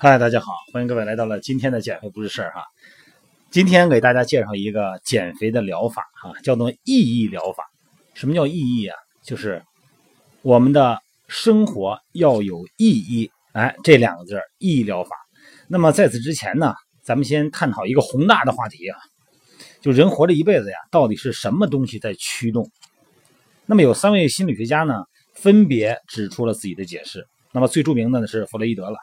嗨，大家好，欢迎各位来到了今天的减肥不是事儿哈。今天给大家介绍一个减肥的疗法哈，叫做意义疗法。什么叫意义啊？就是我们的生活要有意义。哎，这两个字意义疗法。那么在此之前呢，咱们先探讨一个宏大的话题啊，就人活这一辈子呀，到底是什么东西在驱动？那么有三位心理学家呢，分别指出了自己的解释。那么最著名的呢是弗洛伊德了。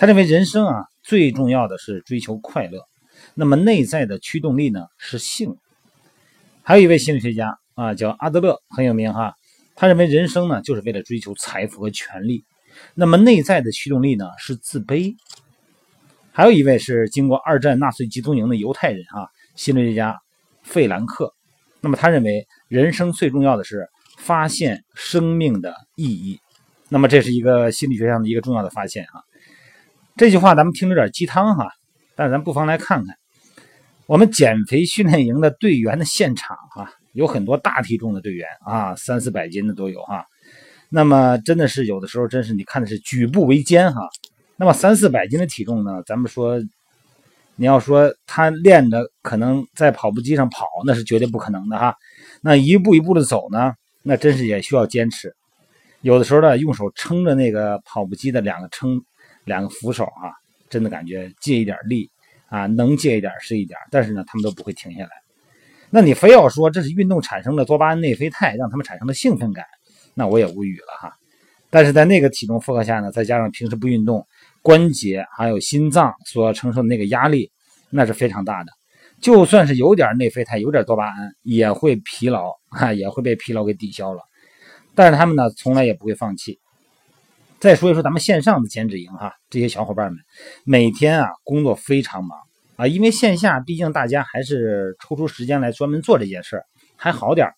他认为人生啊，最重要的是追求快乐，那么内在的驱动力呢是性。还有一位心理学家啊，叫阿德勒，很有名哈。他认为人生呢就是为了追求财富和权利，那么内在的驱动力呢是自卑。还有一位是经过二战纳粹集中营的犹太人啊，心理学家费兰克。那么他认为人生最重要的是发现生命的意义。那么这是一个心理学上的一个重要的发现啊。这句话咱们听着有点鸡汤哈，但是咱不妨来看看我们减肥训练营的队员的现场哈，有很多大体重的队员啊，三四百斤的都有哈。那么真的是有的时候真是你看的是举步维艰哈。那么三四百斤的体重呢，咱们说你要说他练的可能在跑步机上跑，那是绝对不可能的哈。那一步一步的走呢，那真是也需要坚持。有的时候呢，用手撑着那个跑步机的两个撑。两个扶手啊，真的感觉借一点力啊，能借一点是一点，但是呢，他们都不会停下来。那你非要说这是运动产生的多巴胺、内啡肽让他们产生了兴奋感，那我也无语了哈。但是在那个体重负荷下呢，再加上平时不运动，关节还有心脏所承受的那个压力，那是非常大的。就算是有点内啡肽、有点多巴胺，也会疲劳啊，也会被疲劳给抵消了。但是他们呢，从来也不会放弃。再说一说咱们线上的减脂营哈，这些小伙伴们每天啊工作非常忙啊，因为线下毕竟大家还是抽出时间来专门做这件事儿还好点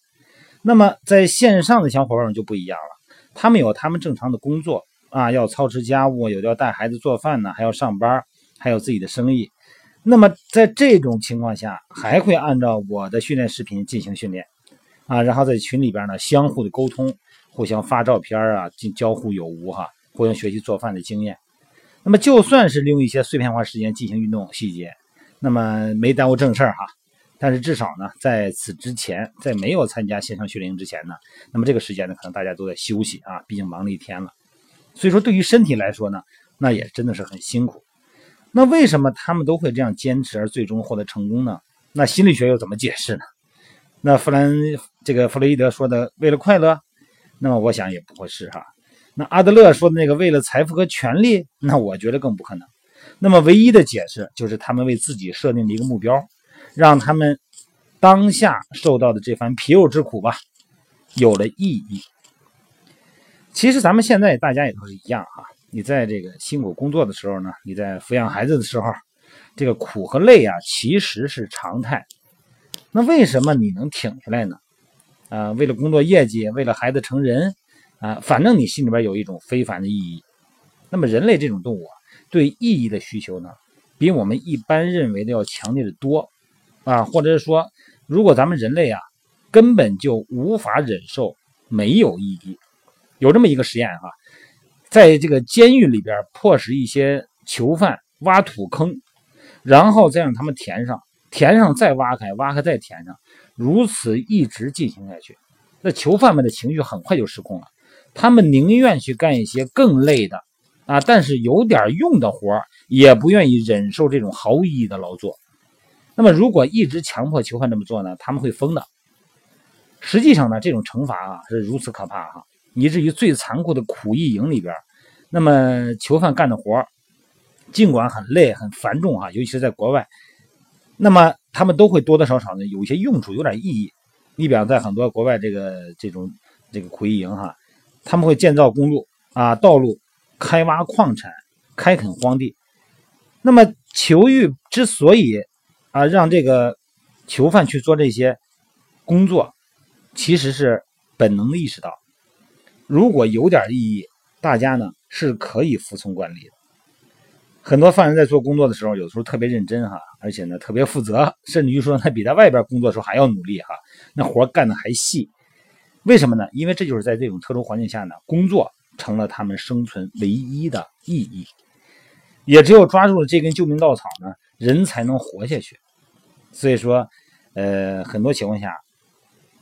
那么在线上的小伙伴们就不一样了，他们有他们正常的工作啊，要操持家务，有的要带孩子做饭呢，还要上班，还有自己的生意。那么在这种情况下，还会按照我的训练视频进行训练啊，然后在群里边呢相互的沟通。互相发照片啊，进交互有无哈，互相学习做饭的经验。那么就算是利用一些碎片化时间进行运动细节，那么没耽误正事儿哈。但是至少呢，在此之前，在没有参加线上训练营之前呢，那么这个时间呢，可能大家都在休息啊，毕竟忙了一天了。所以说，对于身体来说呢，那也真的是很辛苦。那为什么他们都会这样坚持而最终获得成功呢？那心理学又怎么解释呢？那弗兰这个弗洛伊德说的，为了快乐。那么我想也不会是哈，那阿德勒说的那个为了财富和权利，那我觉得更不可能。那么唯一的解释就是他们为自己设定的一个目标，让他们当下受到的这番皮肉之苦吧，有了意义。其实咱们现在大家也都是一样哈，你在这个辛苦工作的时候呢，你在抚养孩子的时候，这个苦和累啊，其实是常态。那为什么你能挺下来呢？啊，为了工作业绩，为了孩子成人，啊，反正你心里边有一种非凡的意义。那么人类这种动物，对意义的需求呢，比我们一般认为的要强烈的多，啊，或者是说，如果咱们人类啊，根本就无法忍受没有意义。有这么一个实验哈，在这个监狱里边，迫使一些囚犯挖土坑，然后再让他们填上，填上再挖开，挖开再填上。如此一直进行下去，那囚犯们的情绪很快就失控了。他们宁愿去干一些更累的啊，但是有点用的活也不愿意忍受这种毫无意义的劳作。那么，如果一直强迫囚犯这么做呢？他们会疯的。实际上呢，这种惩罚啊是如此可怕哈，以至于最残酷的苦役营里边，那么囚犯干的活尽管很累很繁重啊，尤其是在国外，那么。他们都会多多少少呢有一些用处，有点意义。你比方在很多国外这个这种这个苦役营哈，他们会建造公路啊、道路、开挖矿产、开垦荒地。那么囚狱之所以啊让这个囚犯去做这些工作，其实是本能的意识到，如果有点意义，大家呢是可以服从管理的。很多犯人在做工作的时候，有时候特别认真哈，而且呢特别负责，甚至于说他比在外边工作的时候还要努力哈，那活干的还细。为什么呢？因为这就是在这种特殊环境下呢，工作成了他们生存唯一的意义。也只有抓住了这根救命稻草呢，人才能活下去。所以说，呃，很多情况下，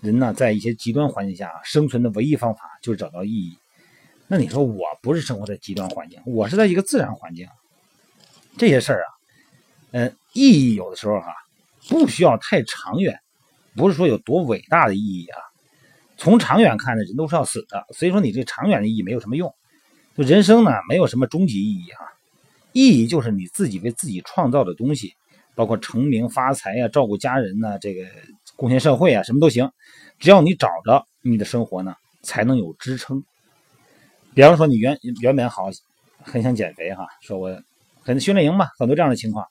人呢在一些极端环境下生存的唯一方法就是找到意义。那你说我不是生活在极端环境，我是在一个自然环境，这些事儿啊，呃，意义有的时候哈，不需要太长远，不是说有多伟大的意义啊。从长远看呢，人都是要死的，所以说你这长远的意义没有什么用。就人生呢，没有什么终极意义哈，意义就是你自己为自己创造的东西。包括成名发财呀，照顾家人呢，这个贡献社会啊，什么都行，只要你找着你的生活呢，才能有支撑。比方说你原原本好，很想减肥哈，说我很训练营嘛，很多这样的情况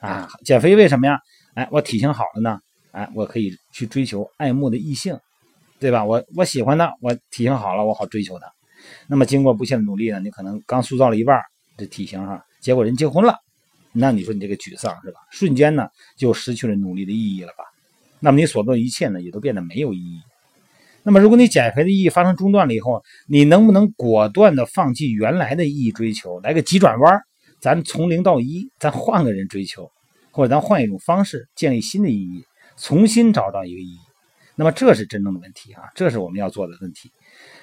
啊，减肥为什么呀？哎，我体型好了呢，哎，我可以去追求爱慕的异性，对吧？我我喜欢他，我体型好了，我好追求他。那么经过不懈的努力呢，你可能刚塑造了一半这体型哈，结果人结婚了。那你说你这个沮丧是吧？瞬间呢就失去了努力的意义了吧？那么你所做的一切呢也都变得没有意义。那么如果你减肥的意义发生中断了以后，你能不能果断的放弃原来的意义追求，来个急转弯？咱从零到一，咱换个人追求，或者咱换一种方式建立新的意义，重新找到一个意义。那么这是真正的问题啊，这是我们要做的问题。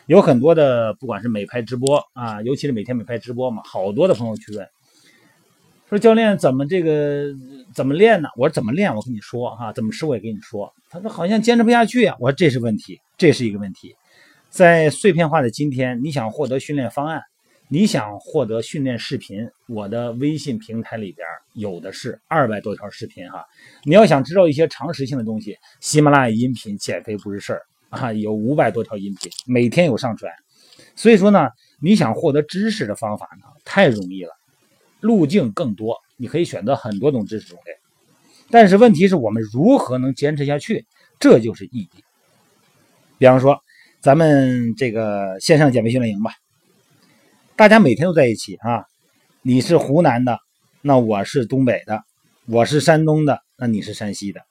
有很多的不管是美拍直播啊，尤其是每天美拍直播嘛，好多的朋友去问。说教练怎么这个怎么练呢？我说怎么练？我跟你说哈，怎么吃我也跟你说。他说好像坚持不下去啊。我说这是问题，这是一个问题。在碎片化的今天，你想获得训练方案，你想获得训练视频，我的微信平台里边有的是二百多条视频哈。你要想知道一些常识性的东西，喜马拉雅音频减肥不是事儿啊，有五百多条音频，每天有上传。所以说呢，你想获得知识的方法呢，太容易了。路径更多，你可以选择很多种知识种类，但是问题是我们如何能坚持下去？这就是意义。比方说，咱们这个线上减肥训练营吧，大家每天都在一起啊。你是湖南的，那我是东北的；我是山东的，那你是山西的。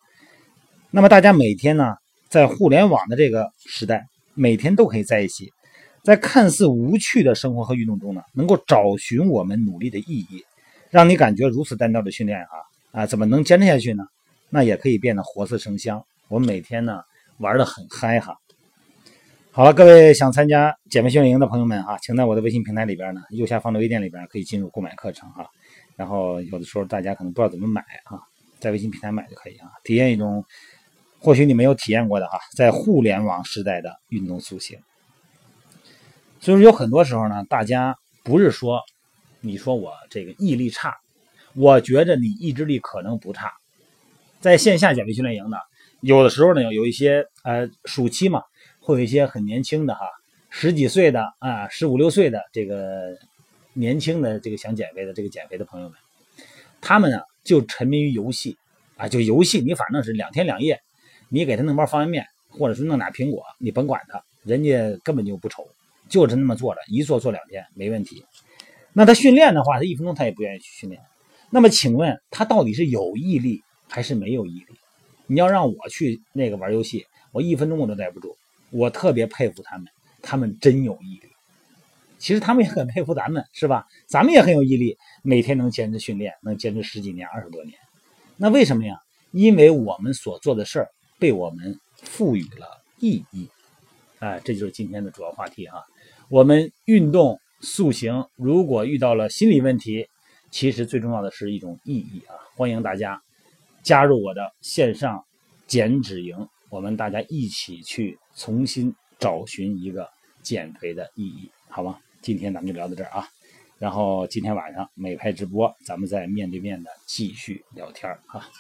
那么大家每天呢，在互联网的这个时代，每天都可以在一起。在看似无趣的生活和运动中呢，能够找寻我们努力的意义，让你感觉如此单调的训练啊啊，怎么能坚持下去呢？那也可以变得活色生香。我每天呢玩的很嗨哈。好了，各位想参加减肥训练营的朋友们啊，请在我的微信平台里边呢，右下方的微店里边可以进入购买课程哈。然后有的时候大家可能不知道怎么买啊，在微信平台买就可以啊，体验一种或许你没有体验过的哈，在互联网时代的运动塑形。所以说有很多时候呢，大家不是说，你说我这个毅力差，我觉着你意志力可能不差。在线下减肥训练营呢，有的时候呢有一些呃暑期嘛，会有一些很年轻的哈，十几岁的啊，十五六岁的这个年轻的这个想减肥的这个减肥的朋友们，他们呢就沉迷于游戏啊，就游戏，你反正是两天两夜，你给他弄包方便面，或者是弄俩苹果，你甭管他，人家根本就不愁。就是那么做的，一做做两天没问题。那他训练的话，他一分钟他也不愿意去训练。那么请问他到底是有毅力还是没有毅力？你要让我去那个玩游戏，我一分钟我都待不住。我特别佩服他们，他们真有毅力。其实他们也很佩服咱们，是吧？咱们也很有毅力，每天能坚持训练，能坚持十几年、二十多年。那为什么呀？因为我们所做的事儿被我们赋予了意义。哎，这就是今天的主要话题啊。我们运动塑形，如果遇到了心理问题，其实最重要的是一种意义啊！欢迎大家加入我的线上减脂营，我们大家一起去重新找寻一个减肥的意义，好吗？今天咱们就聊到这儿啊，然后今天晚上美拍直播，咱们再面对面的继续聊天儿啊。